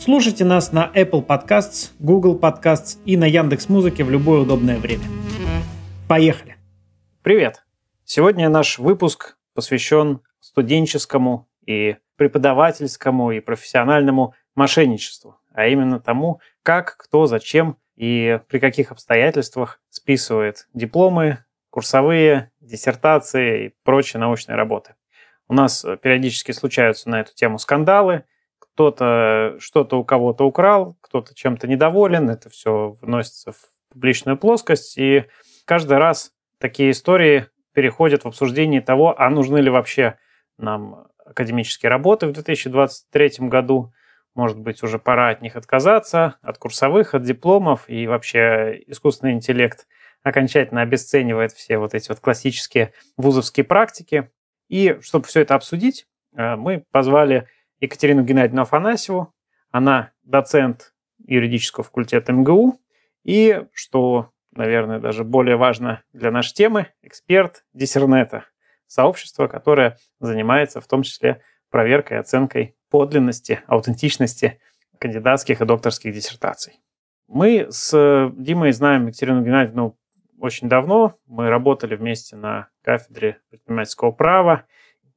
Слушайте нас на Apple Podcasts, Google Podcasts и на Яндекс Музыке в любое удобное время. Поехали! Привет! Сегодня наш выпуск посвящен студенческому и преподавательскому и профессиональному мошенничеству, а именно тому, как, кто, зачем и при каких обстоятельствах списывает дипломы, курсовые, диссертации и прочие научные работы. У нас периодически случаются на эту тему скандалы, кто-то что-то у кого-то украл, кто-то чем-то недоволен, это все вносится в публичную плоскость, и каждый раз такие истории переходят в обсуждение того, а нужны ли вообще нам академические работы в 2023 году. Может быть, уже пора от них отказаться, от курсовых, от дипломов, и вообще искусственный интеллект окончательно обесценивает все вот эти вот классические вузовские практики. И чтобы все это обсудить, э, мы позвали Екатерину Геннадьевну Афанасьеву. Она доцент юридического факультета МГУ. И, что наверное, даже более важно для нашей темы, эксперт Диссернета, сообщество, которое занимается в том числе проверкой и оценкой подлинности, аутентичности кандидатских и докторских диссертаций. Мы с Димой знаем Екатерину Геннадьевну очень давно. Мы работали вместе на кафедре предпринимательского права.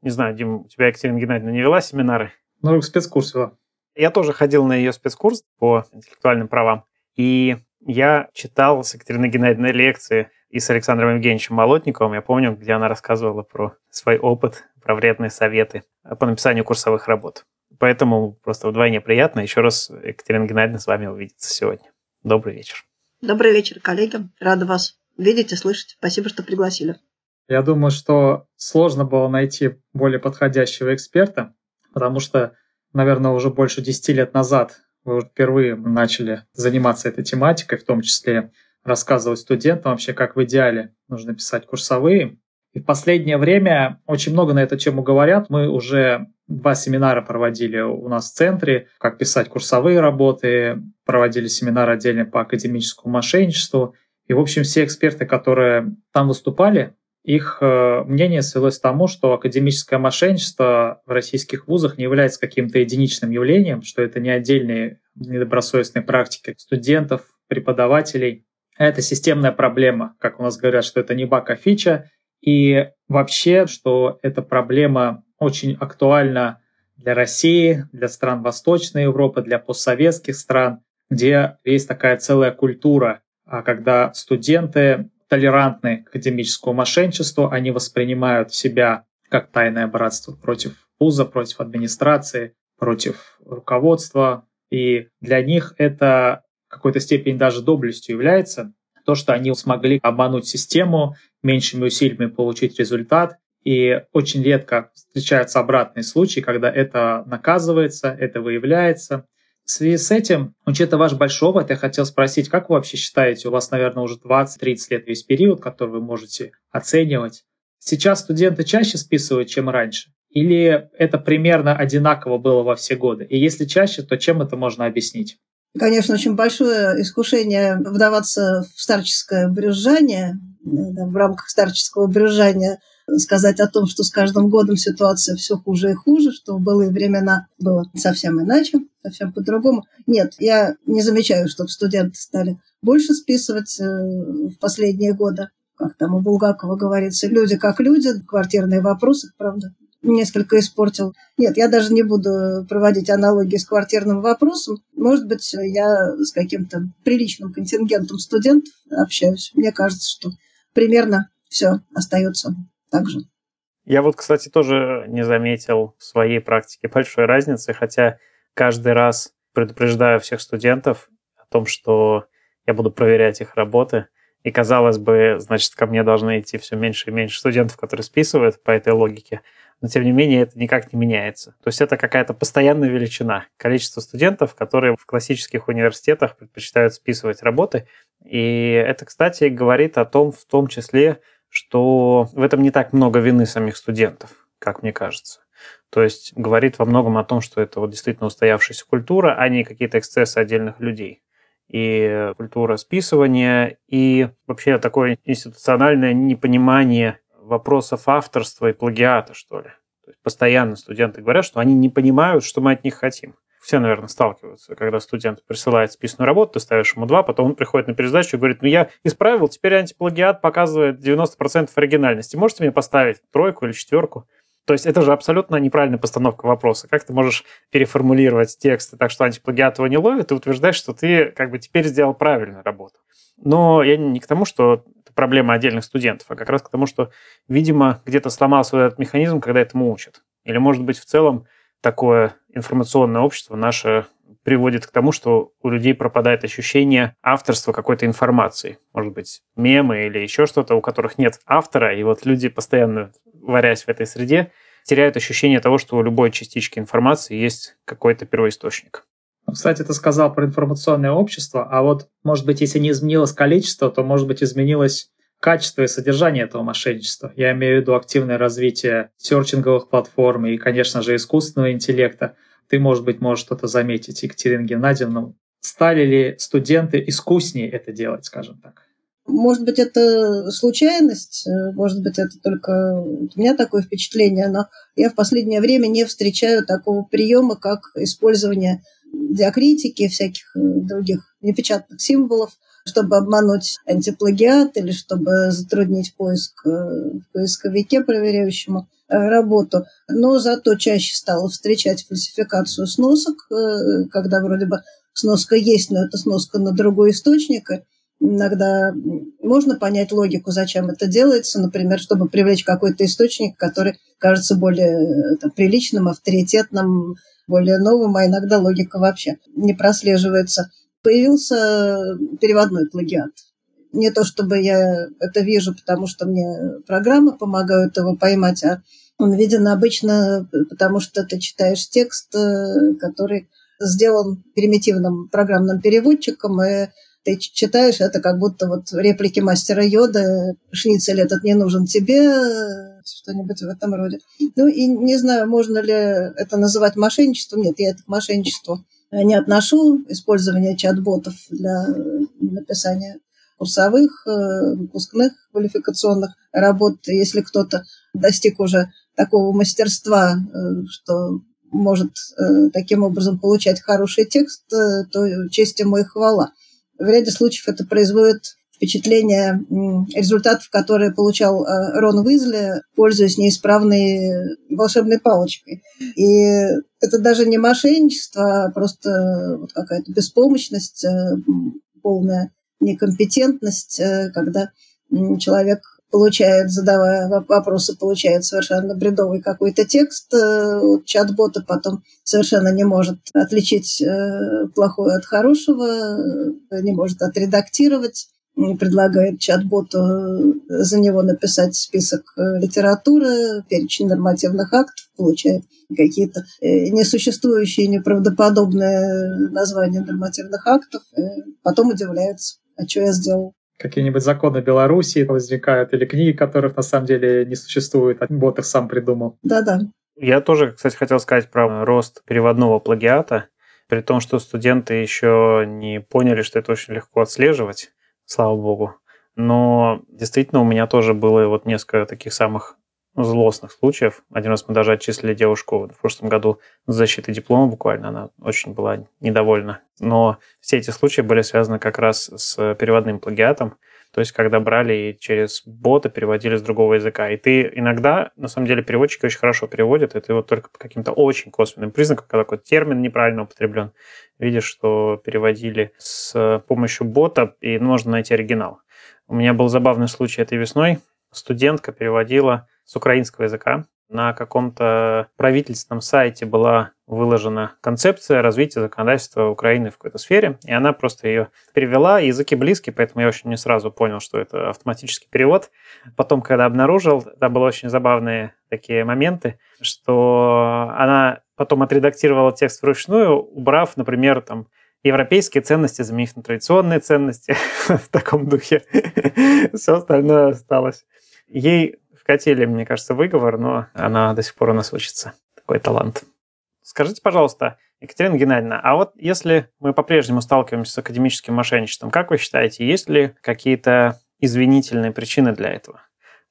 Не знаю, Дим, у тебя Екатерина Геннадьевна не вела семинары? Ну, спецкурс вела. Я тоже ходил на ее спецкурс по интеллектуальным правам. И я читал с Екатериной Геннадьевной лекции и с Александром Евгеньевичем Молотниковым. Я помню, где она рассказывала про свой опыт, про вредные советы по написанию курсовых работ. Поэтому просто вдвойне приятно еще раз, Екатерина Геннадьевна, с вами увидеться сегодня. Добрый вечер. Добрый вечер, коллеги. Рада вас видеть и слышать. Спасибо, что пригласили. Я думаю, что сложно было найти более подходящего эксперта, потому что, наверное, уже больше 10 лет назад вы впервые начали заниматься этой тематикой, в том числе рассказывать студентам вообще, как в идеале нужно писать курсовые. И в последнее время очень много на эту тему говорят. Мы уже два семинара проводили у нас в центре, как писать курсовые работы, проводили семинар отдельно по академическому мошенничеству. И, в общем, все эксперты, которые там выступали, их э, мнение свелось к тому, что академическое мошенничество в российских вузах не является каким-то единичным явлением, что это не отдельные недобросовестные практики студентов, преподавателей. Это системная проблема, как у нас говорят, что это не баг, а фича. И вообще, что эта проблема очень актуальна для России, для стран Восточной Европы, для постсоветских стран, где есть такая целая культура, а когда студенты толерантны к академическому мошенничеству, они воспринимают себя как тайное братство против вуза, против администрации, против руководства. И для них это в какой-то степени даже доблестью является то, что они смогли обмануть систему, меньшими усилиями получить результат. И очень редко встречаются обратные случаи, когда это наказывается, это выявляется. В связи с этим, учитывая ваш большой опыт, я хотел спросить, как вы вообще считаете, у вас, наверное, уже 20-30 лет весь период, который вы можете оценивать. Сейчас студенты чаще списывают, чем раньше? Или это примерно одинаково было во все годы? И если чаще, то чем это можно объяснить? Конечно, очень большое искушение вдаваться в старческое брюзжание, в рамках старческого брюзжания – сказать о том, что с каждым годом ситуация все хуже и хуже, что в былые времена было совсем иначе, совсем по-другому. Нет, я не замечаю, чтобы студенты стали больше списывать э, в последние годы. Как там у Булгакова говорится, люди как люди, квартирные вопросы, правда, несколько испортил. Нет, я даже не буду проводить аналогии с квартирным вопросом. Может быть, я с каким-то приличным контингентом студентов общаюсь. Мне кажется, что примерно все остается также. Я вот, кстати, тоже не заметил в своей практике большой разницы, хотя каждый раз предупреждаю всех студентов о том, что я буду проверять их работы. И, казалось бы, значит, ко мне должны идти все меньше и меньше студентов, которые списывают по этой логике. Но, тем не менее, это никак не меняется. То есть это какая-то постоянная величина. Количество студентов, которые в классических университетах предпочитают списывать работы. И это, кстати, говорит о том, в том числе, что в этом не так много вины самих студентов, как мне кажется. То есть говорит во многом о том, что это вот действительно устоявшаяся культура, а не какие-то эксцессы отдельных людей. И культура списывания, и вообще такое институциональное непонимание вопросов авторства и плагиата, что ли. То есть постоянно студенты говорят, что они не понимают, что мы от них хотим. Все, наверное, сталкиваются, когда студент присылает списанную работу, ты ставишь ему два, потом он приходит на пересдачу и говорит, ну я исправил, теперь антиплагиат показывает 90% оригинальности. Можете мне поставить тройку или четверку? То есть это же абсолютно неправильная постановка вопроса. Как ты можешь переформулировать тексты так, что антиплагиат его не ловит, и утверждать, что ты как бы теперь сделал правильную работу. Но я не к тому, что это проблема отдельных студентов, а как раз к тому, что, видимо, где-то сломался этот механизм, когда этому учат. Или, может быть, в целом такое информационное общество наше приводит к тому, что у людей пропадает ощущение авторства какой-то информации. Может быть, мемы или еще что-то, у которых нет автора, и вот люди постоянно варясь в этой среде, теряют ощущение того, что у любой частички информации есть какой-то первоисточник. Кстати, ты сказал про информационное общество, а вот, может быть, если не изменилось количество, то, может быть, изменилось качество и содержание этого мошенничества. Я имею в виду активное развитие серчинговых платформ и, конечно же, искусственного интеллекта. Ты, может быть, можешь что-то заметить, Екатерина Геннадьевна. Стали ли студенты искуснее это делать, скажем так? Может быть, это случайность, э, может быть, это только у меня такое впечатление, но я в последнее время не встречаю такого приема, как использование диакритики, всяких э, других непечатных символов, чтобы обмануть антиплагиат или чтобы затруднить поиск э, в поисковике проверяющему работу. Но зато чаще стала встречать фальсификацию сносок, когда вроде бы сноска есть, но это сноска на другой источник, иногда можно понять логику, зачем это делается, например, чтобы привлечь какой-то источник, который кажется более там, приличным, авторитетным, более новым, а иногда логика вообще не прослеживается. Появился переводной плагиат. Не то чтобы я это вижу, потому что мне программы помогают его поймать, а он виден обычно, потому что ты читаешь текст, э, который сделан примитивным программным переводчиком, и ты читаешь, это как будто вот реплики мастера Йода, шницель этот не нужен тебе, что-нибудь в этом роде. Ну и не знаю, можно ли это называть мошенничеством. Нет, я это к мошенничеству не отношу. Использование чат-ботов для написания курсовых, э, выпускных квалификационных работ. Если кто-то достиг уже такого мастерства, э, что может э, таким образом получать хороший текст, то честь ему и хвала. В ряде случаев это производит впечатление результатов, которые получал э, Рон Уизли, пользуясь неисправной волшебной палочкой. И это даже не мошенничество, а просто вот какая-то беспомощность, э, полная некомпетентность, э, когда человек получает, задавая вопросы, получает совершенно бредовый какой-то текст э, от чат-бота, потом совершенно не может отличить э, плохое от хорошего, э, не может отредактировать, предлагает чат-боту за него написать список литературы, перечень нормативных актов, получает какие-то несуществующие, неправдоподобные названия нормативных актов, потом удивляется, а что я сделал какие-нибудь законы Беларуси возникают, или книги, которых на самом деле не существует, а бот их сам придумал. Да-да. Я тоже, кстати, хотел сказать про рост переводного плагиата, при том, что студенты еще не поняли, что это очень легко отслеживать, слава богу. Но действительно у меня тоже было вот несколько таких самых злостных случаев. Один раз мы даже отчислили девушку в прошлом году с защитой диплома буквально. Она очень была недовольна. Но все эти случаи были связаны как раз с переводным плагиатом. То есть, когда брали и через бота переводили с другого языка. И ты иногда, на самом деле, переводчики очень хорошо переводят, и ты вот только по каким-то очень косвенным признакам, когда какой-то термин неправильно употреблен, видишь, что переводили с помощью бота, и можно найти оригинал. У меня был забавный случай этой весной. Студентка переводила с украинского языка. На каком-то правительственном сайте была выложена концепция развития законодательства Украины в какой-то сфере, и она просто ее перевела. Языки близкие, поэтому я очень не сразу понял, что это автоматический перевод. Потом, когда обнаружил, там были очень забавные такие моменты, что она потом отредактировала текст вручную, убрав, например, там европейские ценности заменив на традиционные ценности в таком духе. Все остальное осталось. Ей вкатили, мне кажется, выговор, но она до сих пор у нас учится. Такой талант. Скажите, пожалуйста, Екатерина Геннадьевна, а вот если мы по-прежнему сталкиваемся с академическим мошенничеством, как вы считаете, есть ли какие-то извинительные причины для этого?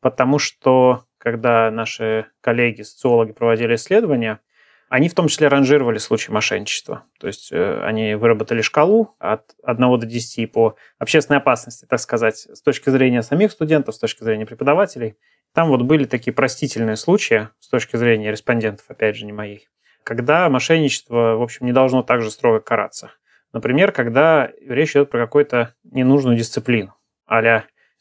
Потому что, когда наши коллеги, социологи проводили исследования, они в том числе ранжировали случаи мошенничества. То есть э, они выработали шкалу от 1 до 10 по общественной опасности, так сказать, с точки зрения самих студентов, с точки зрения преподавателей. Там вот были такие простительные случаи с точки зрения респондентов, опять же, не моих, когда мошенничество, в общем, не должно так же строго караться. Например, когда речь идет про какую-то ненужную дисциплину, а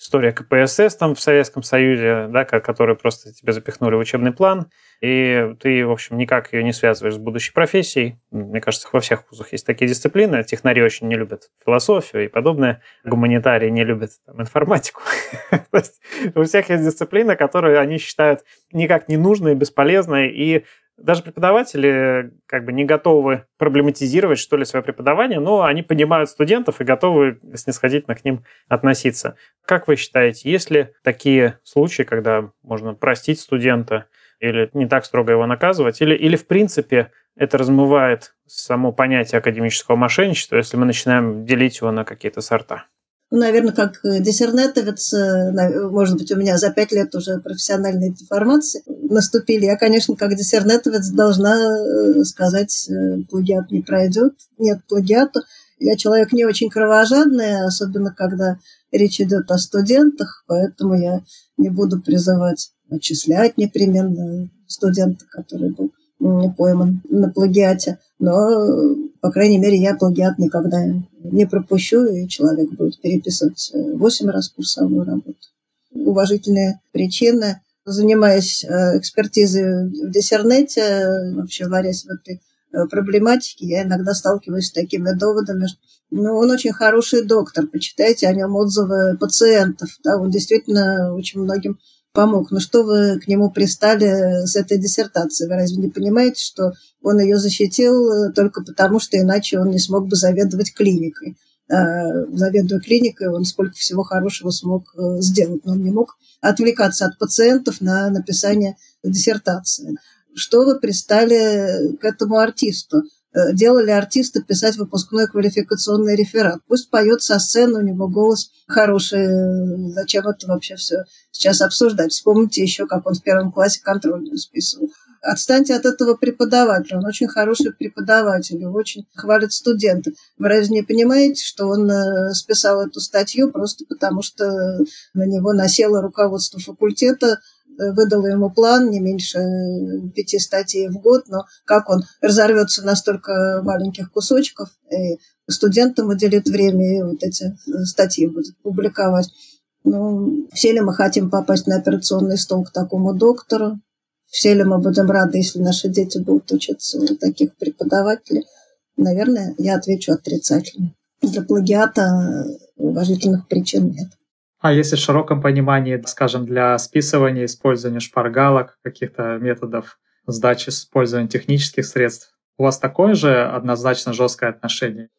история КПСС там в Советском Союзе, да, которую просто тебе запихнули в учебный план, и ты, в общем, никак ее не связываешь с будущей профессией. Мне кажется, во всех вузах есть такие дисциплины. Технари очень не любят философию и подобное. Гуманитарии не любят там, информатику. То есть у всех есть дисциплины, которые они считают никак не нужной, бесполезной, и даже преподаватели как бы не готовы проблематизировать, что ли, свое преподавание, но они понимают студентов и готовы снисходительно к ним относиться. Как вы считаете, есть ли такие случаи, когда можно простить студента или не так строго его наказывать, или, или в принципе это размывает само понятие академического мошенничества, если мы начинаем делить его на какие-то сорта? Ну, наверное, как диссернетовец, э, может быть, у меня за пять лет уже профессиональной деформации наступили. Я, конечно, как диссернетовец должна э, сказать, э, плагиат не пройдет, нет плагиата. Я человек не очень кровожадный, особенно когда речь идет о студентах, поэтому я не буду призывать отчислять непременно студента, который был пойман на плагиате. Но, по крайней мере, я плагиат никогда не пропущу, и человек будет переписывать э, восемь раз курсовую работу. Уважительные причины. Занимаясь э, экспертизой в диссернете, вообще варясь в этой э, проблематике, я иногда сталкиваюсь с такими доводами, что ну, он очень хороший доктор, почитайте о нем отзывы пациентов. Да, он действительно очень многим помог. Но что вы к нему пристали с этой диссертацией? Вы разве не понимаете, что он ее защитил э, только потому, что иначе он не смог бы заведовать клиникой? А, заведуя клиникой, он сколько всего хорошего смог э, сделать, но он не мог отвлекаться от пациентов на написание диссертации. Что вы пристали к этому артисту? Э, делали артиста писать выпускной квалификационный реферат. Пусть поет со сцены, у него голос хороший. Зачем это вообще все сейчас обсуждать? Вспомните еще, как он в первом классе контрольную списывал. Отстаньте от этого преподавателя. Он очень хороший преподаватель, его очень хвалят студенты. Вы разве не понимаете, что он э, списал эту статью просто потому, что на него насело руководство факультета, Э, выдала ему план не меньше э, пяти статей в год, но как он разорвется на столько маленьких кусочков, и студентам уделит время и вот эти э, статьи будет публиковать. Ну, все ли мы хотим попасть на операционный стол к такому доктору? Все ли мы будем рады, если наши дети будут учиться у таких преподавателей? Наверное, я отвечу отрицательно. Для плагиата уважительных причин нет. А если в широком понимании, скажем, для списывания, использования шпаргалок, каких-то методов сдачи с использованием технических средств, у вас такое же однозначно жесткое отношение?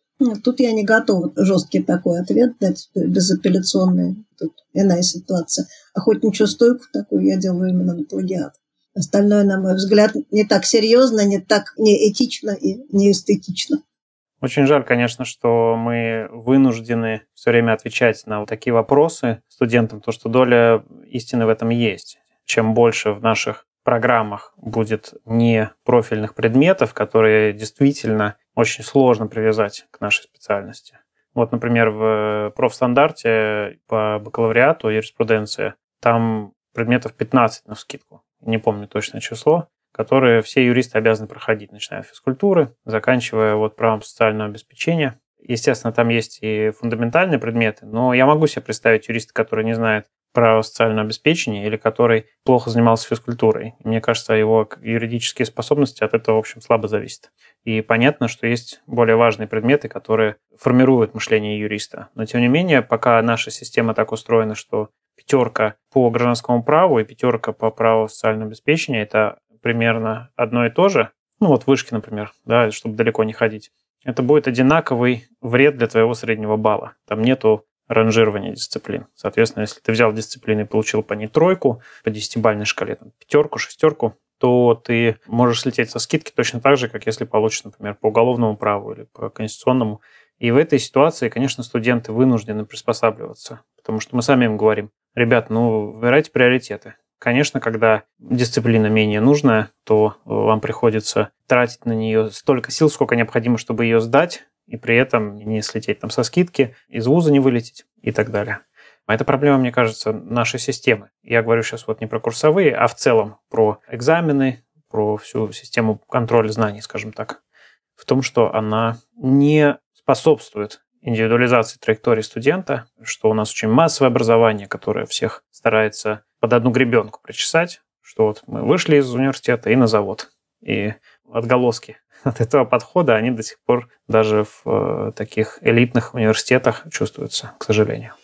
Тут я не готова жесткий такой ответ дать, безапелляционный. Тут иная ситуация. Охотничью стойку такую я делаю именно на плагиат. Остальное, на мой взгляд, не так серьезно, не так неэтично и не эстетично. Очень жаль, конечно, что мы вынуждены все время отвечать на вот такие вопросы студентам, то что доля истины в этом есть. Чем больше в наших программах будет не профильных предметов, которые действительно очень сложно привязать к нашей специальности. Вот, например, в профстандарте по бакалавриату юриспруденция там предметов 15 на скидку. Не помню точное число которые все юристы обязаны проходить, начиная с физкультуры, заканчивая вот правом социального обеспечения. Естественно, там есть и фундаментальные предметы, но я могу себе представить юриста, который не знает про социальное обеспечение или который плохо занимался физкультурой. Мне кажется, его юридические способности от этого, в общем, слабо зависят. И понятно, что есть более важные предметы, которые формируют мышление юриста. Но, тем не менее, пока наша система так устроена, что пятерка по гражданскому праву и пятерка по праву социального обеспечения – это примерно одно и то же, ну вот вышки, например, да, чтобы далеко не ходить, это будет одинаковый вред для твоего среднего балла. Там нету ранжирования дисциплин. Соответственно, если ты взял дисциплины и получил по ней тройку, по десятибальной шкале, там, пятерку, шестерку, то ты можешь слететь со скидки точно так же, как если получишь, например, по уголовному праву или по конституционному. И в этой ситуации, конечно, студенты вынуждены приспосабливаться, потому что мы сами им говорим, ребят, ну, выбирайте приоритеты. Конечно, когда дисциплина менее нужная, то вам приходится тратить на нее столько сил, сколько необходимо, чтобы ее сдать, и при этом не слететь там со скидки, из вуза не вылететь и так далее. А это проблема, мне кажется, нашей системы. Я говорю сейчас вот не про курсовые, а в целом про экзамены, про всю систему контроля знаний, скажем так. В том, что она не способствует индивидуализации траектории студента, что у нас очень массовое образование, которое всех старается под одну гребенку причесать, что вот мы вышли из университета и на завод. И отголоски от этого подхода, они до сих пор даже в э, таких элитных университетах чувствуются, к сожалению.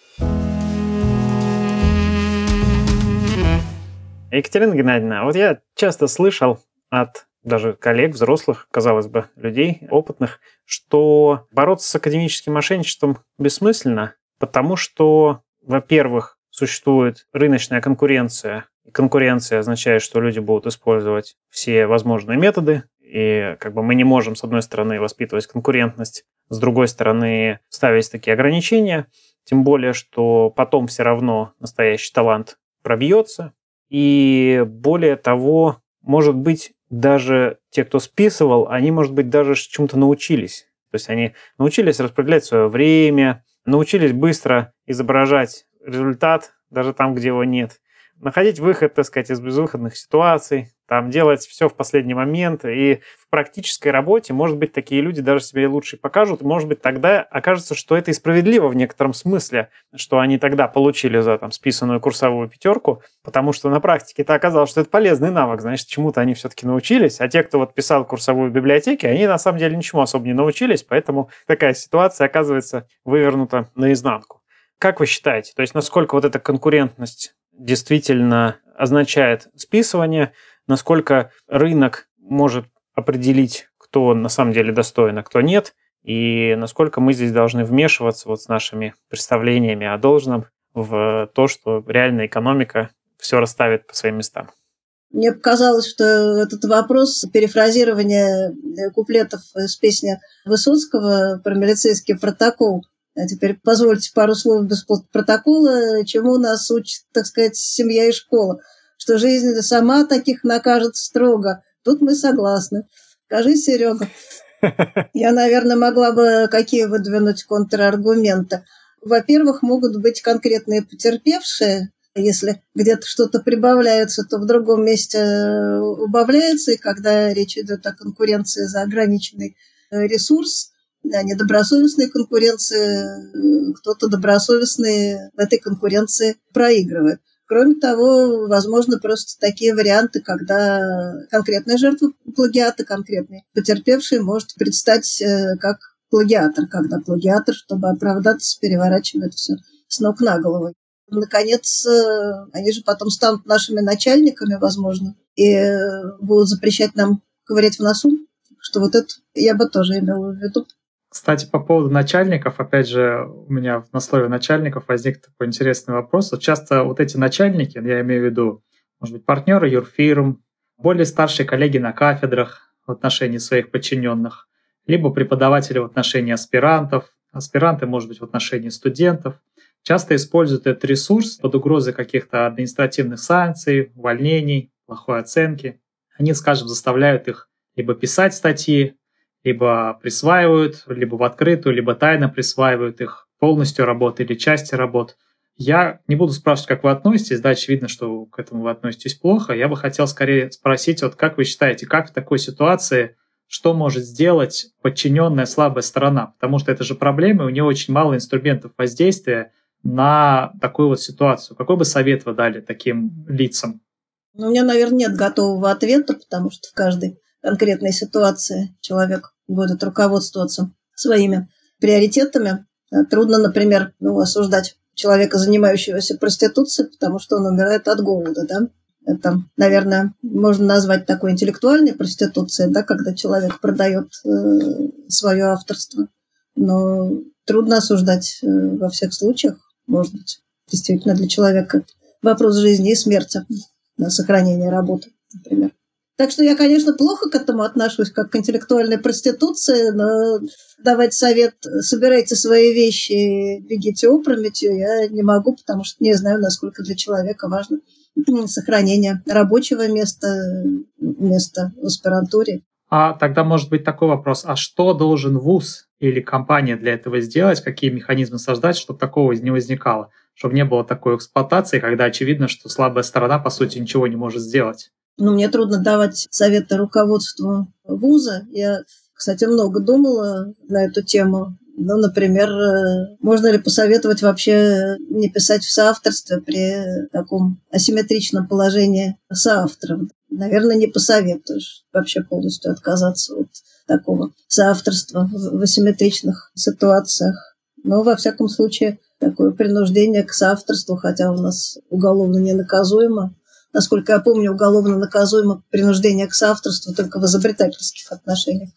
Екатерина Геннадьевна, вот я часто слышал от даже коллег, взрослых, казалось бы, людей опытных, что бороться с академическим мошенничеством бессмысленно, потому что, во-первых, существует рыночная конкуренция. И конкуренция означает, что люди будут использовать все возможные методы, и как бы мы не можем, с одной стороны, воспитывать конкурентность, с другой стороны, ставить такие ограничения, тем более, что потом все равно настоящий талант пробьется. И более того, может быть, даже те, кто списывал, они, может быть, даже чему-то научились. То есть они научились распределять свое время, научились быстро изображать результат, даже там, где его нет, находить выход, так сказать, из безвыходных ситуаций, там делать все в последний момент. И в практической работе, может быть, такие люди даже себе лучше покажут. Может быть, тогда окажется, что это и справедливо в некотором смысле, что они тогда получили за там списанную курсовую пятерку, потому что на практике это оказалось, что это полезный навык, значит, чему-то они все-таки научились. А те, кто вот писал курсовую библиотеки, они на самом деле ничему особо не научились, поэтому такая ситуация оказывается вывернута наизнанку. Как вы считаете, то есть насколько вот эта конкурентность действительно означает списывание, насколько рынок может определить, кто на самом деле достоин, а кто нет, и насколько мы здесь должны вмешиваться вот с нашими представлениями о должном в то, что реальная экономика все расставит по своим местам. Мне показалось, что этот вопрос перефразирования куплетов из песни Высоцкого про милицейский протокол а теперь позвольте пару слов без протокола, чему нас учит, так сказать, семья и школа. Что жизнь сама таких накажет строго. Тут мы согласны. Скажи, Серега. Я, наверное, могла бы какие выдвинуть контраргументы. Во-первых, могут быть конкретные потерпевшие, если где-то что-то прибавляется, то в другом месте э, убавляется, и когда речь идет о конкуренции за ограниченный э, ресурс, да, недобросовестной конкуренции, кто-то добросовестный в этой конкуренции проигрывает. Кроме того, возможно просто такие варианты, когда конкретная жертва плагиата, конкретный потерпевший может предстать э, как плагиатор, когда плагиатор, чтобы оправдаться, переворачивает все с ног на голову. Наконец, э, они же потом станут нашими начальниками, возможно, и э, будут запрещать нам ковырять в носу, что вот это я бы тоже имела в виду. Кстати, по поводу начальников, опять же, у меня на слове начальников возник такой интересный вопрос. Вот часто вот эти начальники, я имею в виду, может быть, партнеры юрфирм, более старшие коллеги на кафедрах в отношении своих подчиненных, либо преподаватели в отношении аспирантов, аспиранты, может быть, в отношении студентов, часто используют этот ресурс под угрозой каких-то административных санкций, увольнений, плохой оценки. Они, скажем, заставляют их либо писать статьи, либо присваивают, либо в открытую, либо тайно присваивают их полностью работы или части работ. Я не буду спрашивать, как вы относитесь, да, очевидно, что к этому вы относитесь плохо. Я бы хотел скорее спросить, вот как вы считаете, как в такой ситуации что может сделать подчиненная слабая сторона, потому что это же проблема, у нее очень мало инструментов воздействия на такую вот ситуацию. Какой бы совет вы дали таким лицам? Ну, у меня, наверное, нет готового ответа, потому что в каждой конкретной ситуации человек будет руководствоваться своими приоритетами. Трудно, например, ну, осуждать человека, занимающегося проституцией, потому что он умирает от голода, да? Это, наверное, можно назвать такой интеллектуальной проституцией, да, когда человек продает э, свое авторство. Но трудно осуждать э, во всех случаях, может быть, действительно для человека вопрос жизни и смерти на сохранение работы, например. Так что я, конечно, плохо к этому отношусь, как к интеллектуальной проституции, но давать совет «собирайте свои вещи, бегите опрометью» я не могу, потому что не знаю, насколько для человека важно сохранение рабочего места, места в аспирантуре. А тогда может быть такой вопрос, а что должен ВУЗ или компания для этого сделать, какие механизмы создать, чтобы такого не возникало, чтобы не было такой эксплуатации, когда очевидно, что слабая сторона, по сути, ничего не может сделать? Ну, мне трудно давать советы руководству вуза. Я, кстати, много думала на эту тему. Ну, например, э, можно ли посоветовать вообще не писать в соавторстве при таком асимметричном положении соавторов? Наверное, не посоветуешь вообще полностью отказаться от такого соавторства в асимметричных ситуациях. Но, во всяком случае, такое принуждение к соавторству, хотя у нас уголовно не наказуемо, насколько я помню, уголовно наказуемо принуждение к соавторству только в изобретательских отношениях.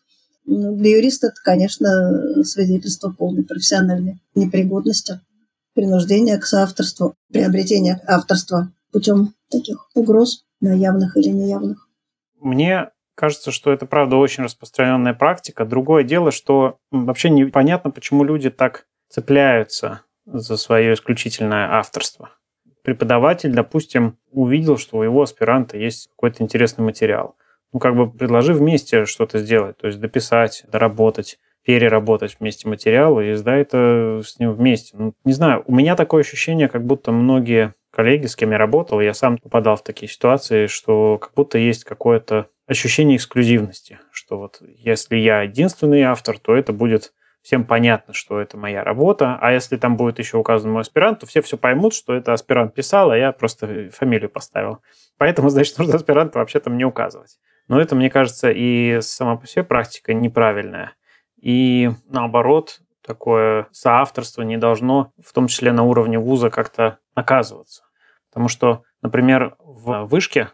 Ну, для юриста это, конечно, свидетельство полной профессиональной непригодности, принуждение к соавторству, приобретение авторства путем таких угроз, на явных или неявных. Мне кажется, что это, правда, очень распространенная практика. Другое дело, что вообще непонятно, почему люди так цепляются за свое исключительное авторство преподаватель, допустим, увидел, что у его аспиранта есть какой-то интересный материал. Ну, как бы предложи вместе что-то сделать, то есть дописать, доработать, переработать вместе материал и сдай это с ним вместе. Ну, не знаю, у меня такое ощущение, как будто многие коллеги, с кем я работал, я сам попадал в такие ситуации, что как будто есть какое-то ощущение эксклюзивности, что вот если я единственный автор, то это будет всем понятно, что это моя работа, а если там будет еще указан мой аспирант, то все все поймут, что это аспирант писал, а я просто фамилию поставил. Поэтому, значит, нужно аспиранта вообще там не указывать. Но это, мне кажется, и сама по себе практика неправильная. И наоборот, такое соавторство не должно, в том числе на уровне вуза, как-то наказываться. Потому что, например, в вышке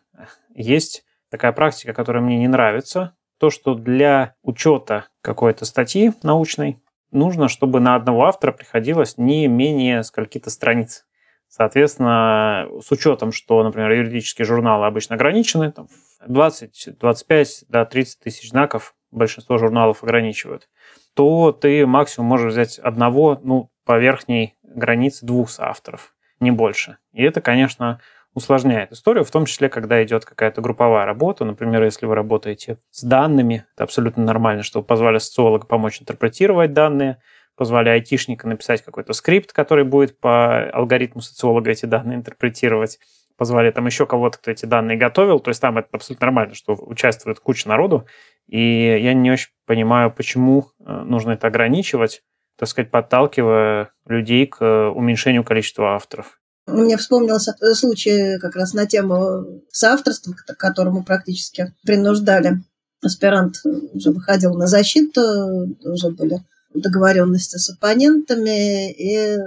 есть такая практика, которая мне не нравится, то, что для учета какой-то статьи научной нужно, чтобы на одного автора приходилось не менее скольки-то страниц. Соответственно, с учетом, что, например, юридические журналы обычно ограничены, там 20, 25 до 30 тысяч знаков большинство журналов ограничивают, то ты максимум можешь взять одного, ну, по верхней границе двух соавторов, не больше. И это, конечно, усложняет историю, в том числе, когда идет какая-то групповая работа. Например, если вы работаете с данными, это абсолютно нормально, что вы позвали социолога помочь интерпретировать данные, позвали айтишника написать какой-то скрипт, который будет по алгоритму социолога эти данные интерпретировать, позвали там еще кого-то, кто эти данные готовил, то есть там это абсолютно нормально, что участвует куча народу, и я не очень понимаю, почему э, нужно это ограничивать, так сказать, подталкивая людей к э, уменьшению количества авторов. Мне вспомнился случай как раз на тему соавторства, к которому практически принуждали. Аспирант уже выходил на защиту, уже были договоренности с оппонентами, и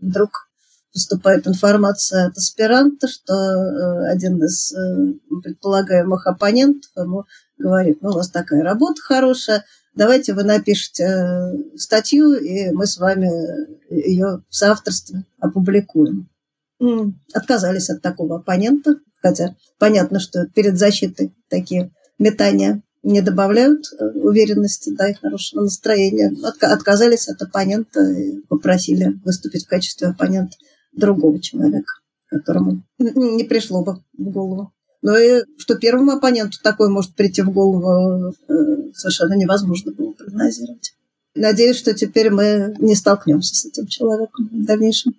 вдруг поступает информация от аспиранта, что э, один из э, предполагаемых оппонентов ему говорит, ну, у вас такая работа хорошая, давайте вы напишите э, статью, и мы с вами ее в соавторстве опубликуем отказались от такого оппонента, хотя понятно, что перед защитой такие метания не добавляют э, уверенности, да, и хорошего настроения. Отказались от оппонента и попросили выступить в качестве оппонента другого человека, которому не пришло бы в голову. Но и что первому оппоненту такое может прийти в голову, э, совершенно невозможно было прогнозировать. Надеюсь, что теперь мы не столкнемся с этим человеком в дальнейшем.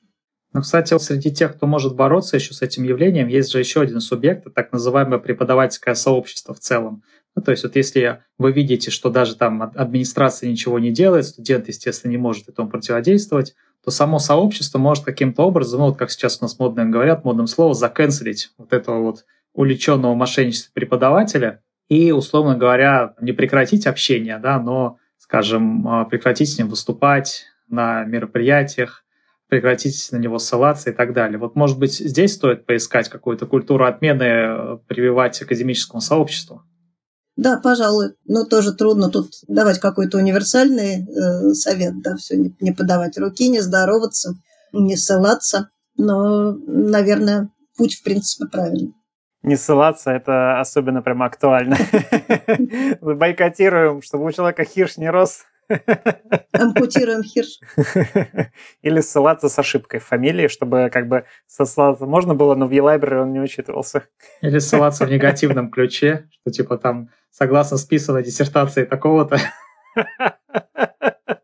Ну, кстати, среди тех, кто может бороться еще с этим явлением, есть же еще один субъект, так называемое преподавательское сообщество в целом. Ну, то есть вот если вы видите, что даже там администрация ничего не делает, студент, естественно, не может этому противодействовать, то само сообщество может каким-то образом, ну, вот как сейчас у нас модно говорят, модным словом, заканцелить вот этого вот увлеченного мошенничества преподавателя и, условно говоря, не прекратить общение, да, но, скажем, а, прекратить с ним выступать на мероприятиях, прекратить на него ссылаться и так далее. Вот, может быть, здесь стоит поискать какую-то культуру отмены, э, прививать академическому сообществу? Да, пожалуй. Но тоже трудно тут давать какой-то универсальный э, совет, да, все не, не подавать руки, не здороваться, не ссылаться. Но, наверное, путь, в принципе, правильный не ссылаться, это особенно прям актуально. Бойкотируем, чтобы у человека хирш не рос. Ампутируем хирш. Или ссылаться с ошибкой в фамилии, чтобы как бы сослаться можно было, но в e он не учитывался. Или ссылаться в негативном ключе, что типа там согласно списанной диссертации такого-то.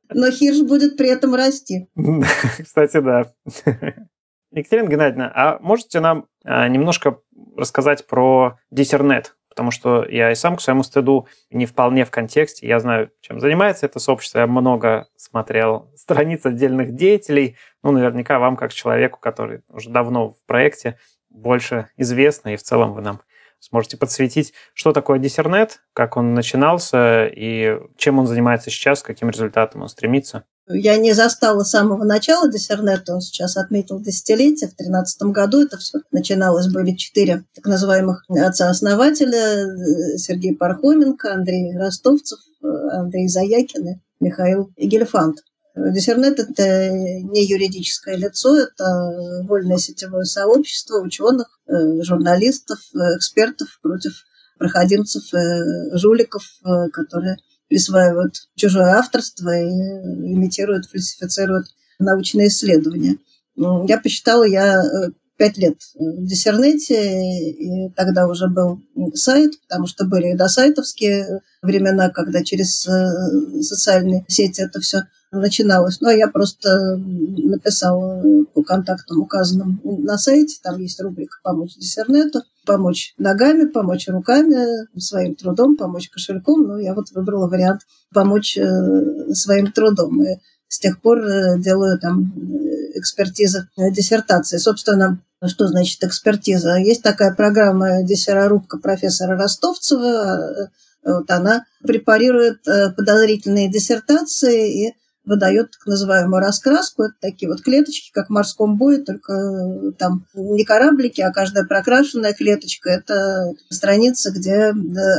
Но хирш будет при этом расти. Кстати, да. Екатерина Геннадьевна, а можете нам а, немножко рассказать про диссернет? Потому что я и сам к своему стыду не вполне в контексте. Я знаю, чем занимается это сообщество. Я много смотрел страниц отдельных деятелей. Ну, наверняка вам, как человеку, который уже давно в проекте, больше известно, и в целом вы нам сможете подсветить, что такое диссернет, как он начинался и чем он занимается сейчас, каким результатом он стремится. Я не застала самого начала диссернета, он сейчас отметил десятилетие. В 2013 году это все начиналось, были четыре так называемых отца-основателя, Сергей Пархоменко, Андрей Ростовцев, Андрей Заякин и Михаил Гельфанд. Диссернет – это не юридическое лицо, это вольное сетевое сообщество ученых, э, журналистов, экспертов против проходимцев, э, жуликов, э, которые присваивают чужое авторство и имитируют, фальсифицируют научные исследования. Я посчитала, я э, пять лет в диссернете, и тогда уже был сайт, потому что были и досайтовские времена, когда через э, социальные сети это все начиналось. А я просто написала по контактам, указанным на сайте. Там есть рубрика «Помочь диссернету». Помочь ногами, помочь руками, своим трудом, помочь кошельком. Ну, я вот выбрала вариант «Помочь э, своим трудом». И с тех пор э, делаю там э, экспертизы диссертации. Собственно, что значит экспертиза? Есть такая программа «Диссерорубка» профессора Ростовцева. Вот она препарирует подозрительные диссертации и выдает так называемую раскраску. Это такие вот клеточки, как в морском бое, только э, там не кораблики, а каждая прокрашенная клеточка – это страница, где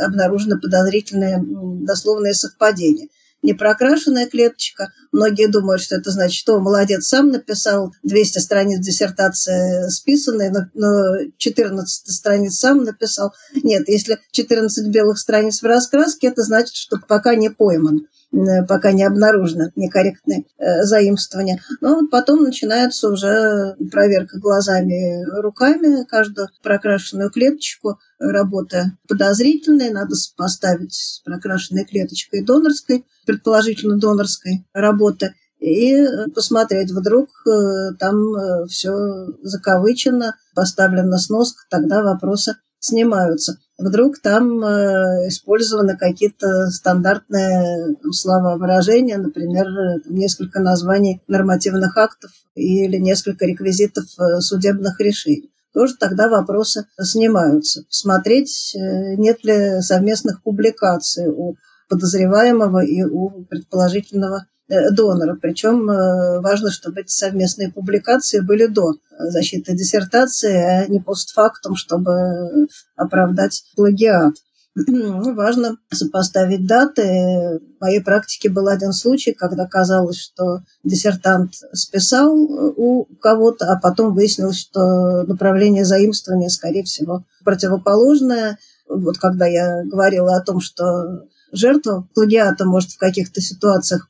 обнаружены подозрительные дословные совпадения не прокрашенная клеточка. Многие думают, что это значит, что молодец, сам написал 200 страниц диссертации списанные, но, но 14 страниц сам написал. Нет, если 14 белых страниц в раскраске, это значит, что пока не пойман. Э, пока не обнаружено некорректное э, заимствование. Но вот потом начинается уже проверка глазами, руками каждую прокрашенную клеточку, работа подозрительная, надо поставить с прокрашенной клеточкой донорской, предположительно донорской работы, и посмотреть, вдруг э, там все заковычено, поставлена сноска, тогда вопросы снимаются. Вдруг там э, использованы какие-то стандартные слова выражения, например, несколько названий нормативных актов или несколько реквизитов э, судебных решений. Тоже тогда вопросы снимаются. Смотреть, э, нет ли совместных публикаций у подозреваемого и у предположительного Э, донора. Причем э, важно, чтобы эти совместные публикации были до защиты диссертации, а не постфактум, чтобы оправдать плагиат. Ну, важно сопоставить даты. В моей практике был один случай, когда казалось, что диссертант списал у кого-то, а потом выяснилось, что направление заимствования, скорее всего, противоположное. Вот когда я говорила о том, что жертва плагиата может в каких-то ситуациях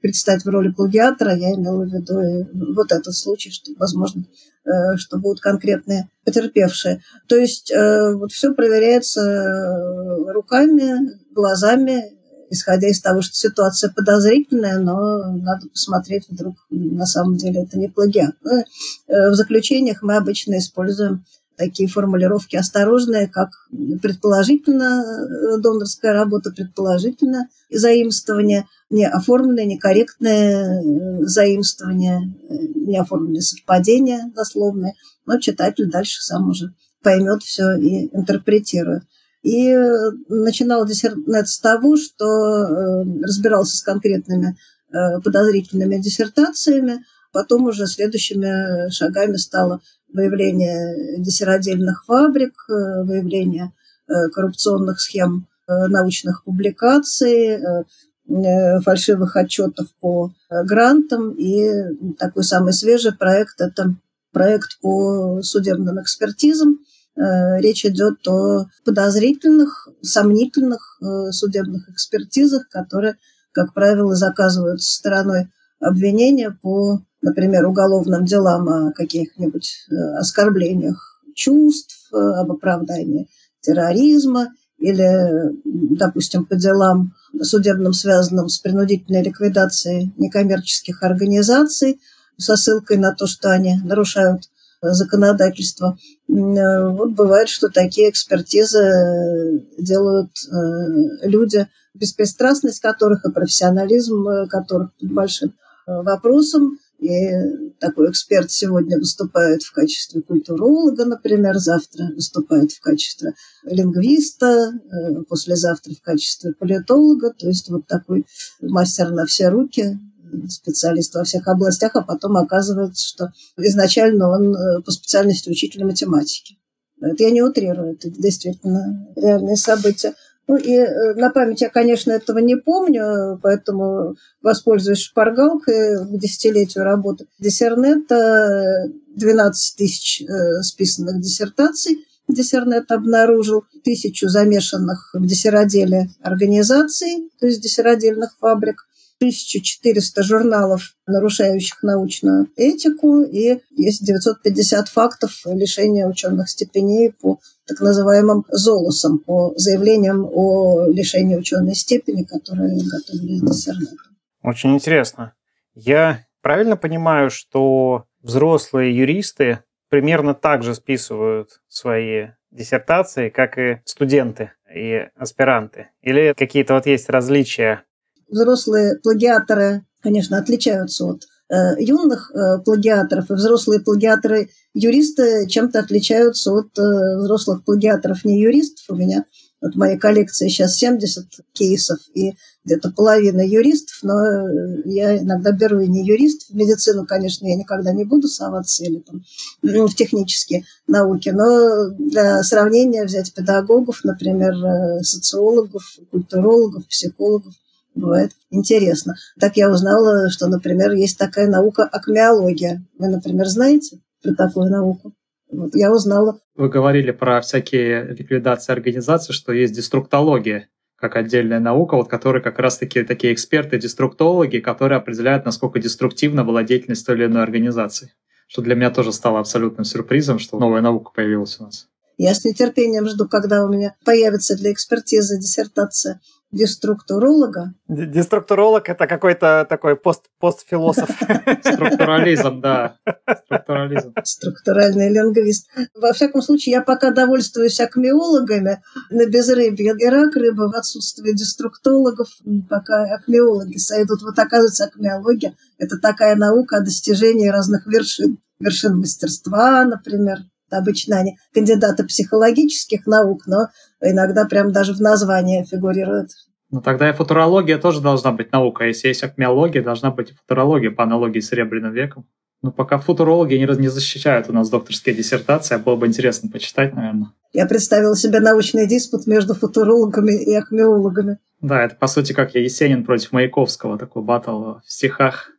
предстать в роли плагиатора, я имела в виду вот этот случай, что, возможно, э, что будут конкретные потерпевшие. То есть э, вот все проверяется э, руками, глазами, исходя из того, что ситуация подозрительная, но надо посмотреть, вдруг на самом деле это не плагиат. В заключениях мы обычно используем такие формулировки осторожные, как предположительно э, донорская работа, предположительно заимствование, не оформленное, некорректное э, заимствование, э, не оформленное совпадение дословное, но читатель дальше сам уже поймет все и интерпретирует. И начинал диссертат с того, что разбирался с конкретными подозрительными диссертациями, потом уже следующими шагами стало выявление диссеродельных фабрик, э, выявление э, коррупционных схем э, научных публикаций, фальшивых отчетов по грантам. И такой самый свежий проект – это проект по судебным экспертизам. Речь идет о подозрительных, сомнительных судебных экспертизах, которые, как правило, заказываются стороной обвинения по например, уголовным делам о каких-нибудь э, оскорблениях чувств, э, об оправдании терроризма или, допустим, по делам судебным, связанным с принудительной ликвидацией некоммерческих организаций, со ссылкой на то, что они нарушают законодательство. Э, вот бывает, что такие экспертизы делают люди, беспристрастность которых и профессионализм которых под большим вопросом. И такой эксперт сегодня выступает в качестве культуролога, например, завтра выступает в качестве лингвиста, э, послезавтра в качестве политолога. То есть вот такой мастер на все руки, специалист во всех областях, а потом оказывается, что изначально он э, по специальности учитель математики. Это я не утрирую, это действительно реальные события. Ну и э, на память я, конечно, этого не помню, поэтому воспользуюсь шпаргалкой к десятилетию работы. Диссернета 12 тысяч э, списанных диссертаций. Диссернет обнаружил тысячу замешанных в диссероделе организаций, то есть диссеродельных фабрик, 1400 журналов, нарушающих научную этику, и есть 950 фактов лишения ученых степеней по так называемым золосам, по заявлениям о лишении ученой степени, которые готовились диссернетом. Очень интересно. Я правильно понимаю, что взрослые юристы примерно так же списывают свои диссертации, как и студенты и аспиранты? Или какие-то вот есть различия взрослые плагиаторы, конечно, отличаются от юных э, плагиаторов, и взрослые плагиаторы-юристы чем-то отличаются от э, взрослых плагиаторов не юристов. У меня вот в моей коллекции сейчас 70 кейсов, и где-то половина юристов, но я иногда беру и не юристов. В медицину, конечно, я никогда не буду соваться или там, в технические науки, но для сравнения взять педагогов, например, социологов, культурологов, психологов, бывает интересно. Так я узнала, что, например, есть такая наука акмеология. Вы, например, знаете про такую науку? Вот я узнала. Вы говорили про всякие ликвидации организаций, что есть деструктология как отдельная наука, вот которые как раз-таки такие эксперты-деструктологи, которые определяют, насколько деструктивна была деятельность той или иной организации. Что для меня тоже стало абсолютным сюрпризом, что новая наука появилась у нас. Я с нетерпением жду, когда у меня появится для экспертизы диссертация деструктуролога. Деструктуролог – это какой-то такой пост, постфилософ. Структурализм, да. Структурализм. Структуральный лингвист. Во всяком случае, я пока довольствуюсь акмеологами на безрыбье и рак рыбы в отсутствии деструктологов, пока акмеологи сойдут. Вот оказывается, акмеология – это такая наука о достижении разных вершин. Вершин мастерства, например, Обычно они кандидаты психологических наук, но иногда прям даже в названии фигурируют. Ну тогда и футурология тоже должна быть наука. Если есть акмеология, должна быть и футурология по аналогии с Серебряным веком. Ну, пока футурологи не, не защищают у нас докторские диссертации, а было бы интересно почитать, наверное. Я представила себе научный диспут между футурологами и акмеологами. Да, это по сути как Есенин против Маяковского, такой батл в стихах.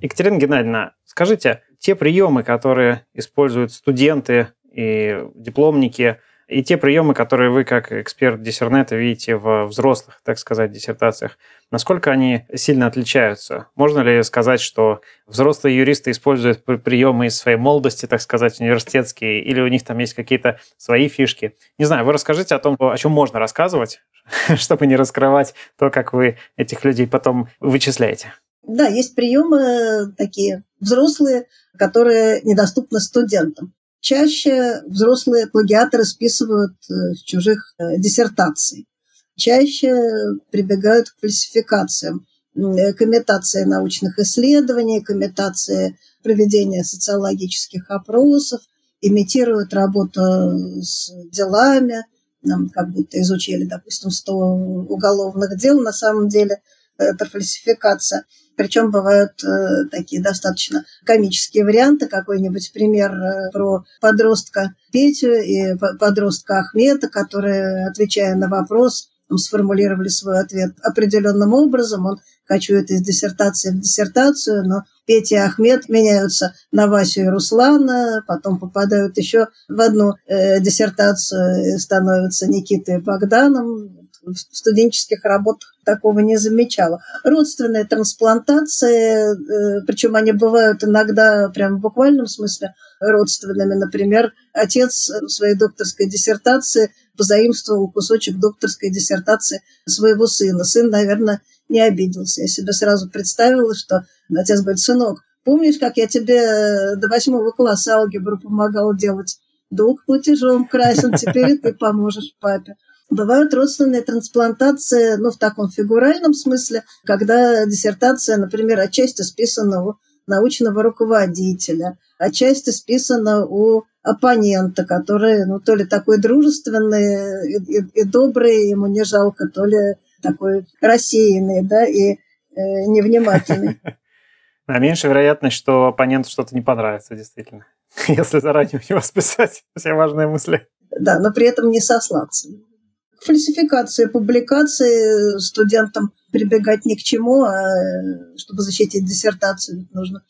Екатерина Геннадьевна, скажите, те приемы, которые используют студенты и дипломники, и те приемы, которые вы как эксперт диссернета видите в взрослых, так сказать, диссертациях, насколько они сильно отличаются? Можно ли сказать, что взрослые юристы используют приемы из своей молодости, так сказать, университетские, или у них там есть какие-то свои фишки? Не знаю, вы расскажите о том, о чем можно рассказывать, чтобы не раскрывать то, как вы этих людей потом вычисляете. Да, есть приемы такие взрослые, которые недоступны студентам. Чаще взрослые плагиаторы списывают э, с чужих э, диссертаций. Чаще прибегают к фальсификациям, э, к имитации научных исследований, к имитации проведения социологических опросов, имитируют работу с делами, нам как будто изучили, допустим, 100 уголовных дел, на самом деле это фальсификация. Причем бывают э, такие достаточно комические варианты. Какой-нибудь пример э, про подростка Петю и подростка Ахмета, которые, отвечая на вопрос, сформулировали свой ответ определенным образом. Он кочует из диссертации в диссертацию, но Петя и Ахмед меняются на Васю и Руслана, потом попадают еще в одну э, диссертацию и становятся Никитой и Богданом в студенческих работах такого не замечала. Родственные трансплантации, э, причем они бывают иногда прям в буквальном смысле родственными. Например, отец в своей докторской диссертации позаимствовал кусочек докторской диссертации своего сына. Сын, наверное, не обиделся. Я себе сразу представила, что отец говорит, сынок, помнишь, как я тебе до восьмого класса алгебру помогал делать? Долг платежом красен, теперь ты поможешь папе. Бывают родственные трансплантации, ну, в таком фигуральном смысле, когда диссертация, например, отчасти списана у научного руководителя, отчасти списана у оппонента, который, ну, то ли такой дружественный и, и, и добрый, ему не жалко, то ли такой рассеянный, да, и э, невнимательный. А меньше вероятность, что оппоненту что-то не понравится, действительно, если заранее у него списать все важные мысли. Да, но при этом не сослаться фальсификации публикации студентам прибегать ни к чему, а чтобы защитить диссертацию, нужно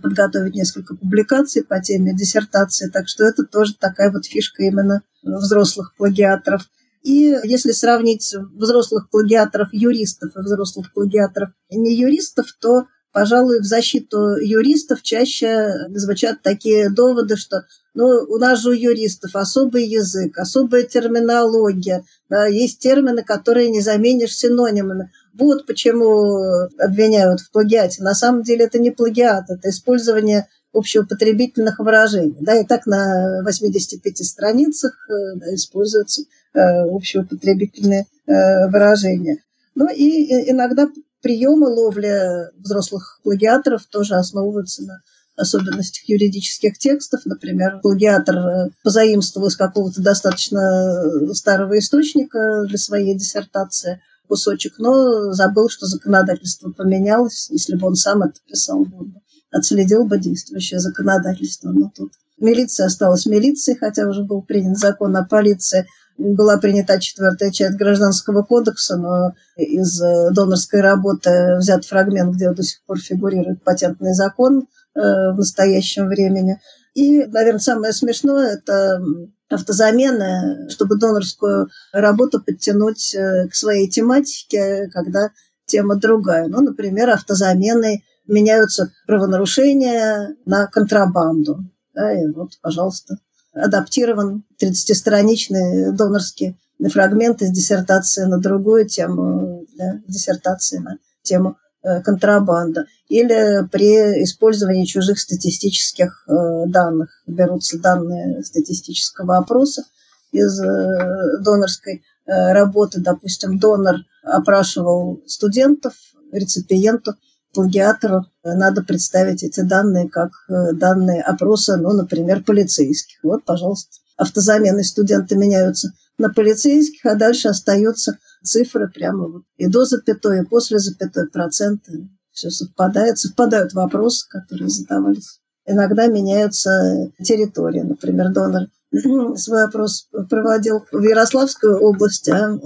подготовить несколько публикаций по теме диссертации. Так что это тоже такая вот фишка именно взрослых плагиаторов. И если сравнить взрослых плагиаторов юристов и взрослых плагиаторов не юристов, то пожалуй, в защиту юристов чаще звучат такие доводы, что ну, у нас же у юристов особый язык, особая терминология, да, есть термины, которые не заменишь синонимами. Вот почему обвиняют в плагиате. На самом деле это не плагиат, это использование общеупотребительных выражений. Да, и так на 85 страницах э, да, используются э, общеупотребительные э, выражения. Ну и иногда приемы ловли взрослых плагиаторов тоже основываются на особенностях юридических текстов. Например, плагиатор э, позаимствовал из какого-то достаточно старого источника для своей диссертации кусочек, но забыл, что законодательство поменялось. Если бы он сам это писал, он бы отследил бы действующее законодательство. Но тут милиция осталась милицией, хотя уже был принят закон о полиции – была принята четвертая часть Гражданского кодекса, но из э, донорской работы взят фрагмент, где до сих пор фигурирует патентный закон э, в настоящем времени. И, наверное, самое смешное – это автозамены, чтобы донорскую работу подтянуть э, к своей тематике, когда тема другая. Ну, например, автозамены меняются правонарушения на контрабанду. Да, и вот, пожалуйста, адаптирован 30-страничный донорский фрагмент из диссертации на другую тему, да, диссертации на тему э, контрабанда. Или при использовании чужих статистических э, данных. Берутся данные статистического опроса из э, донорской работы. Допустим, донор опрашивал студентов, реципиенту, плагиатору надо представить эти данные как э, данные опроса, ну, например, полицейских. Вот, пожалуйста, автозамены студенты меняются на полицейских, а дальше остаются цифры прямо вот и до запятой, и после запятой проценты. Все совпадает. Совпадают вопросы, которые задавались. Иногда меняются территории. Например, донор свой опрос проводил в Ярославскую область, а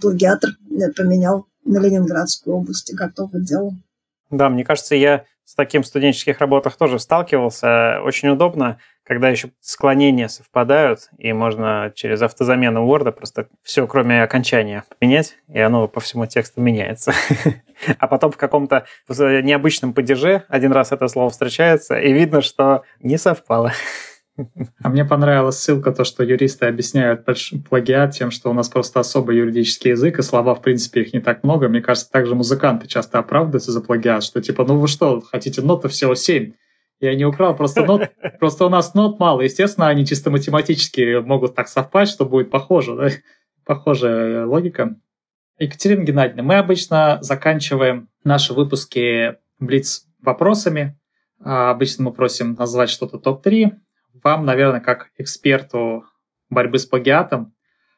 плагиатор поменял на Ленинградскую область. Готово дело. Да, мне кажется, я с таким в студенческих работах тоже сталкивался. Очень удобно, когда еще склонения совпадают, и можно через автозамену Word просто все, кроме окончания, поменять, и оно по всему тексту меняется. А потом в каком-то необычном падеже один раз это слово встречается, и видно, что не совпало. А мне понравилась ссылка, то, что юристы объясняют плагиат тем, что у нас просто особый юридический язык, и слова, в принципе, их не так много. Мне кажется, также музыканты часто оправдываются за плагиат, что типа, ну вы что, хотите ноты всего семь, Я не украл, просто, нот, просто у нас нот мало. Естественно, они чисто математически могут так совпасть, что будет похоже. Да? Похожая логика. Екатерина Геннадьевна, мы обычно заканчиваем наши выпуски Блиц вопросами. А, обычно мы просим назвать что-то топ-3. Вам, наверное, как эксперту борьбы с плагиатом,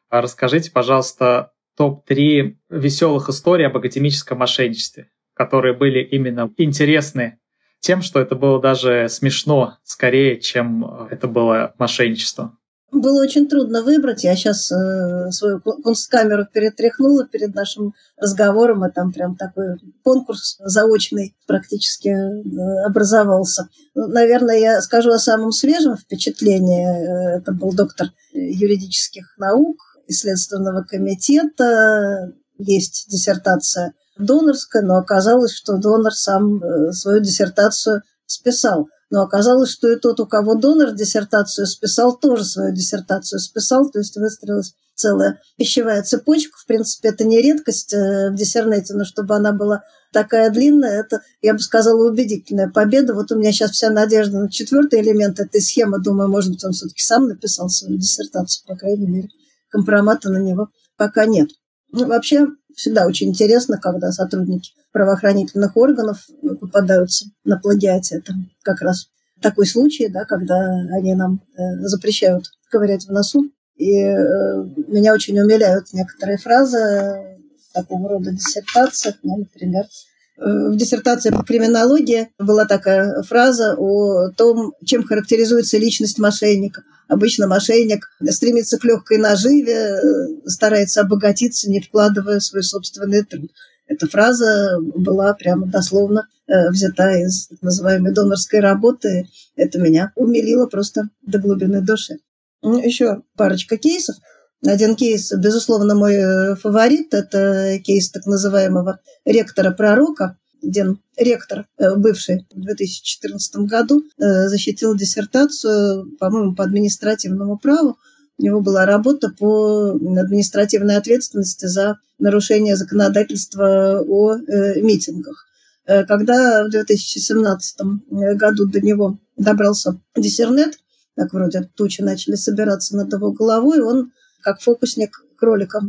расскажите, пожалуйста, топ-3 веселых историй об академическом мошенничестве, которые были именно интересны тем, что это было даже смешно скорее, чем это было мошенничество. Было очень трудно выбрать. Я сейчас э, свою кунсткамеру перетряхнула перед нашим разговором, и там прям такой конкурс заочный практически э, образовался. Ну, наверное, я скажу о самом свежем впечатлении. Э, это был доктор юридических наук, исследственного комитета. Есть диссертация донорская, но оказалось, что донор сам э, свою диссертацию списал. Но оказалось, что и тот, у кого донор диссертацию списал, тоже свою диссертацию списал, то есть выстроилась целая пищевая цепочка. В принципе, это не редкость э, в диссернете, но чтобы она была такая длинная, это, я бы сказала, убедительная победа. Вот у меня сейчас вся надежда на четвертый элемент этой схемы. Думаю, может быть, он все-таки сам написал свою диссертацию, по крайней мере. Компромата на него пока нет. Ну, вообще, всегда очень интересно, когда сотрудники правоохранительных органов попадаются на плагиате. Это как раз такой случай, да, когда они нам э, запрещают ковырять в носу. И э, меня очень умиляют некоторые фразы такого рода диссертациях, ну, например, в диссертации по криминологии была такая фраза о том, чем характеризуется личность мошенника. Обычно мошенник стремится к легкой наживе, старается обогатиться, не вкладывая свой собственный труд. Эта фраза была прямо дословно э, взята из так называемой донорской работы. Это меня умилило просто до глубины души. Еще парочка кейсов. Один кейс, безусловно, мой э, фаворит, это кейс так называемого ректора-пророка, один ректор, э, бывший в 2014 году, э, защитил диссертацию, по-моему, по административному праву. У него была работа по административной ответственности за нарушение законодательства о митингах. Когда в 2017 году до него добрался диссернет, так вроде тучи начали собираться над его головой, он как фокусник кролика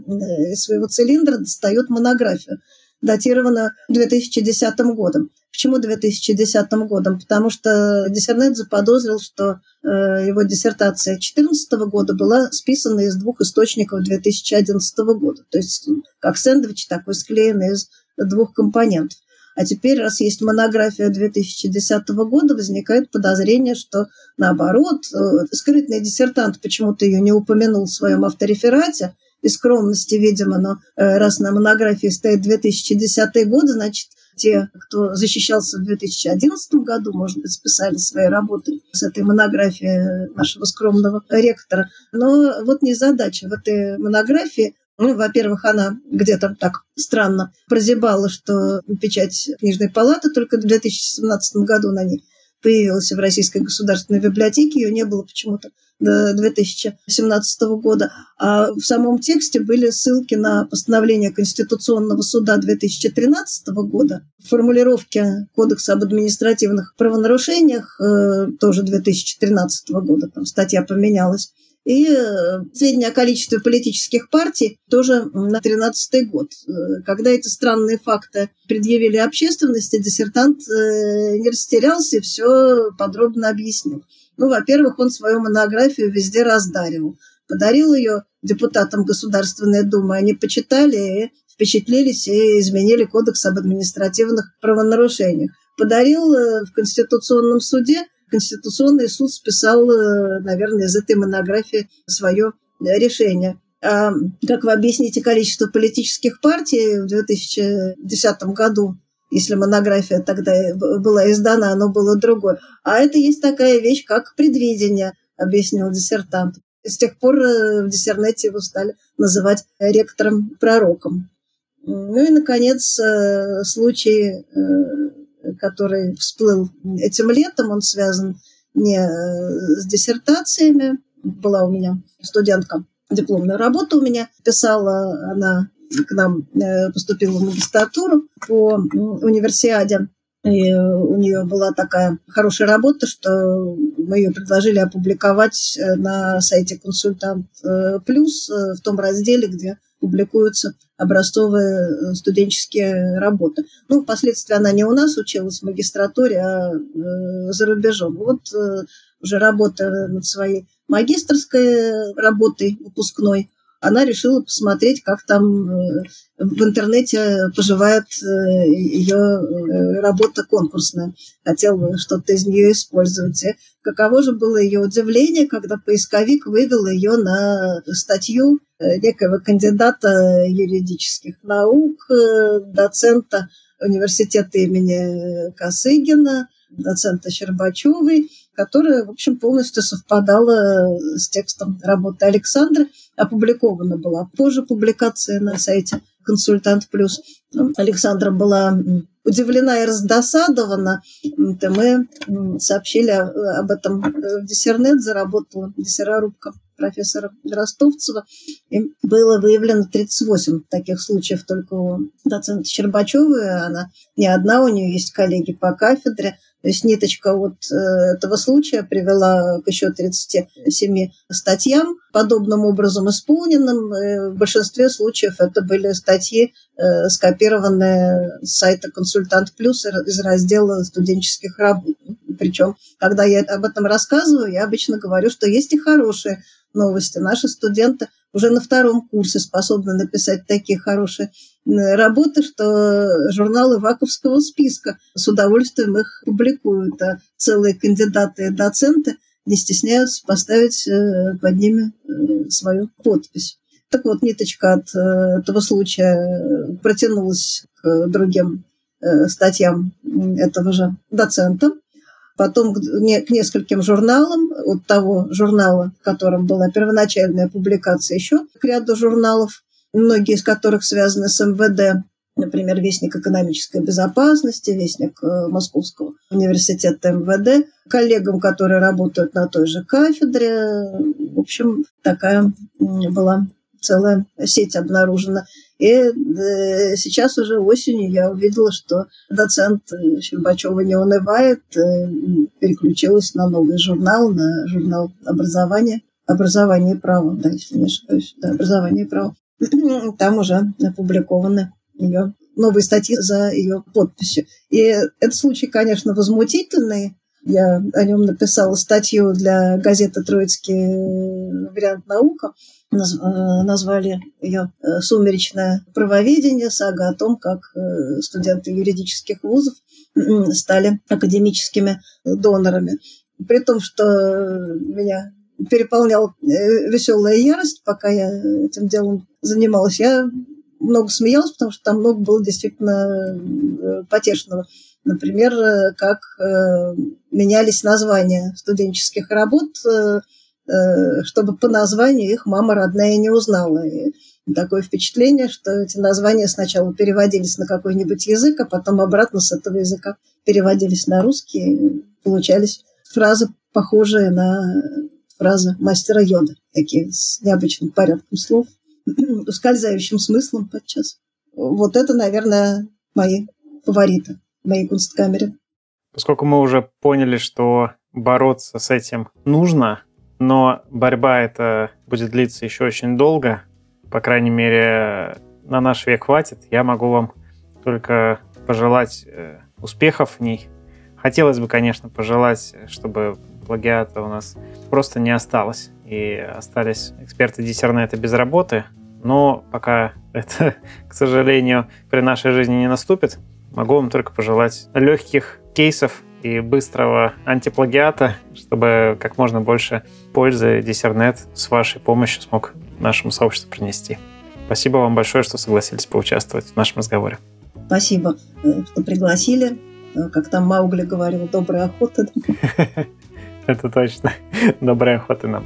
из своего цилиндра достает монографию, датирована 2010 годом. Почему 2010 годом? Потому что диссернет заподозрил, что э, его диссертация 2014 года была списана из двух источников 2011 года. То есть как сэндвич такой склеенный из двух компонентов. А теперь, раз есть монография 2010 года, возникает подозрение, что наоборот, э, скрытный диссертант почему-то ее не упомянул в своем автореферате, из скромности, видимо, но э, раз на монографии стоит 2010 год, значит, те, кто защищался в 2011 году, может быть, списали свои работы с этой монографии нашего скромного ректора. Но вот не задача в этой монографии ну, во-первых, она где-то так странно прозябала, что печать книжной палаты только в 2017 году на ней появилась в Российской государственной библиотеке, ее не было почему-то до 2017 года. А в самом тексте были ссылки на постановление Конституционного суда 2013 года, формулировки Кодекса об административных правонарушениях э, тоже 2013 года, там статья поменялась, и э, сведения о количестве политических партий тоже на 2013 год. Э, когда эти странные факты предъявили общественности, диссертант э, не растерялся и все подробно объяснил. Ну, во-первых, он свою монографию везде раздаривал. Подарил ее депутатам Государственной Думы. Они почитали впечатлились и изменили Кодекс об административных правонарушениях. Подарил в Конституционном суде Конституционный суд списал, э, наверное, из этой монографии свое решение. А как вы объясните количество политических партий в 2010 году, если монография тогда была издана, оно было другое. А это есть такая вещь, как предвидение, объяснил диссертант. с тех пор э, в диссернете его стали называть ректором-пророком. Ну и, наконец, э, случай который всплыл этим летом, он связан не э, с диссертациями. Была у меня студентка, дипломная работа у меня писала, она к нам э, поступила в магистратуру по универсиаде И у нее была такая хорошая работа, что мы ее предложили опубликовать на сайте «Консультант Плюс» в том разделе, где публикуются образцовые студенческие работы. Ну, впоследствии она не у нас училась в магистратуре, а за рубежом. Вот уже работая над своей магистрской работой выпускной, она решила посмотреть, как там э, в интернете поживает э, ее э, работа конкурсная. Хотела что-то из нее использовать. И каково же было ее удивление, когда поисковик вывел ее на статью некого кандидата юридических наук, доцента университета имени Косыгина, доцента Щербачевой, которая, в общем, полностью совпадала с текстом работы Александра, опубликована была. Позже публикация на сайте «Консультант Плюс». Ну, Александра была удивлена и раздосадована. Мы сообщили об этом в Диссернет, заработала диссерорубка профессора Ростовцева. И было выявлено 38 таких случаев только у доцента Щербачевой. Она не одна, у нее есть коллеги по кафедре. То есть ниточка вот э, этого случая привела к еще 37 статьям, подобным образом исполненным. Э, в большинстве случаев это были статьи, э, скопированные с сайта «Консультант Плюс» из раздела студенческих работ. Причем, когда я об этом рассказываю, я обычно говорю, что есть и хорошие новости. Наши студенты уже на втором курсе способны написать такие хорошие работы, что журналы Ваковского списка с удовольствием их публикуют. А целые кандидаты и доценты не стесняются поставить э, под ними э, свою подпись. Так вот, ниточка от э, этого случая протянулась к другим статьям этого же доцента потом к, нескольким журналам, от того журнала, в котором была первоначальная публикация, еще к ряду журналов, многие из которых связаны с МВД, например, Вестник экономической безопасности, Вестник э, Московского университета МВД, коллегам, которые работают на той же кафедре. В общем, такая была целая сеть обнаружена. И э, сейчас уже осенью я увидела, что доцент Щербачева не унывает, э, переключилась на новый журнал, на журнал образования. Образование и право, да, если не ошибаюсь. Да, образование и право. Там уже опубликованы ее новые статьи за ее подписью. И этот случай, конечно, возмутительный. Я о нем написала статью для газеты «Троицкий вариант наука». Э, назвали ее э, «Сумеречное правоведение», сага о том, как э, студенты юридических вузов стали академическими донорами. При том, что меня переполнял веселая ярость, пока я этим делом занималась, я много смеялась, потому что там много было действительно потешного. Например, как менялись названия студенческих работ чтобы по названию их мама родная не узнала. И такое впечатление, что эти названия сначала переводились на какой-нибудь язык, а потом обратно с этого языка переводились на русский. И получались фразы, похожие на фразы мастера Йода, такие с необычным порядком слов, ускользающим смыслом подчас. Вот это, наверное, мои фавориты в моей кунсткамере. Поскольку мы уже поняли, что бороться с этим нужно, но борьба эта будет длиться еще очень долго. По крайней мере, на наш век хватит. Я могу вам только пожелать э, успехов в ней. Хотелось бы, конечно, пожелать, чтобы плагиата у нас просто не осталось. И остались эксперты диссернета без работы. Но пока это, к сожалению, при нашей жизни не наступит, могу вам только пожелать легких кейсов и быстрого антиплагиата, чтобы как можно больше пользы Диссернет с вашей помощью смог нашему сообществу принести. Спасибо вам большое, что согласились поучаствовать в нашем разговоре. Спасибо, э, что пригласили. Э, как там Маугли говорил, доброй охоты. Это точно. Доброй охоты нам.